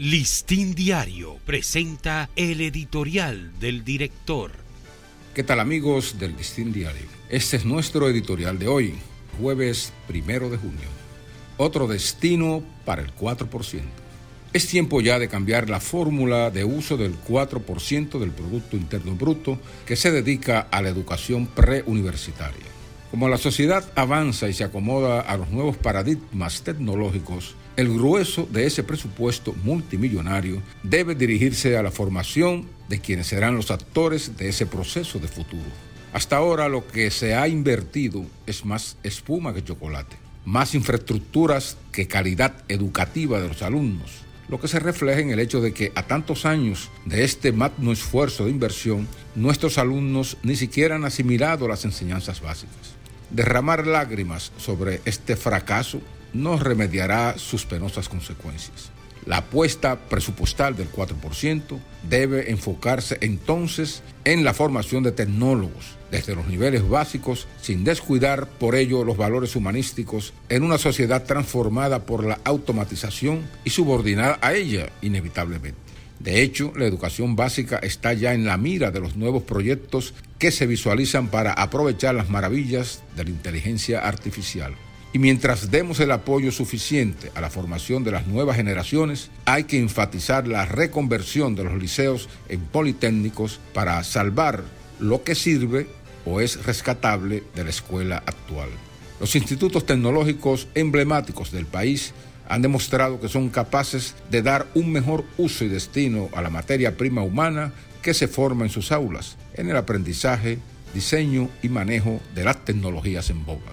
Listín Diario presenta el editorial del director. ¿Qué tal amigos del Listín Diario? Este es nuestro editorial de hoy, jueves primero de junio. Otro destino para el 4%. Es tiempo ya de cambiar la fórmula de uso del 4% del Producto Interno Bruto que se dedica a la educación preuniversitaria. Como la sociedad avanza y se acomoda a los nuevos paradigmas tecnológicos, el grueso de ese presupuesto multimillonario debe dirigirse a la formación de quienes serán los actores de ese proceso de futuro. Hasta ahora lo que se ha invertido es más espuma que chocolate, más infraestructuras que calidad educativa de los alumnos, lo que se refleja en el hecho de que a tantos años de este magno esfuerzo de inversión, nuestros alumnos ni siquiera han asimilado las enseñanzas básicas. Derramar lágrimas sobre este fracaso no remediará sus penosas consecuencias. La apuesta presupuestal del 4% debe enfocarse entonces en la formación de tecnólogos desde los niveles básicos, sin descuidar por ello los valores humanísticos en una sociedad transformada por la automatización y subordinada a ella inevitablemente. De hecho, la educación básica está ya en la mira de los nuevos proyectos que se visualizan para aprovechar las maravillas de la inteligencia artificial. Y mientras demos el apoyo suficiente a la formación de las nuevas generaciones, hay que enfatizar la reconversión de los liceos en politécnicos para salvar lo que sirve o es rescatable de la escuela actual. Los institutos tecnológicos emblemáticos del país han demostrado que son capaces de dar un mejor uso y destino a la materia prima humana que se forma en sus aulas, en el aprendizaje, diseño y manejo de las tecnologías en boga.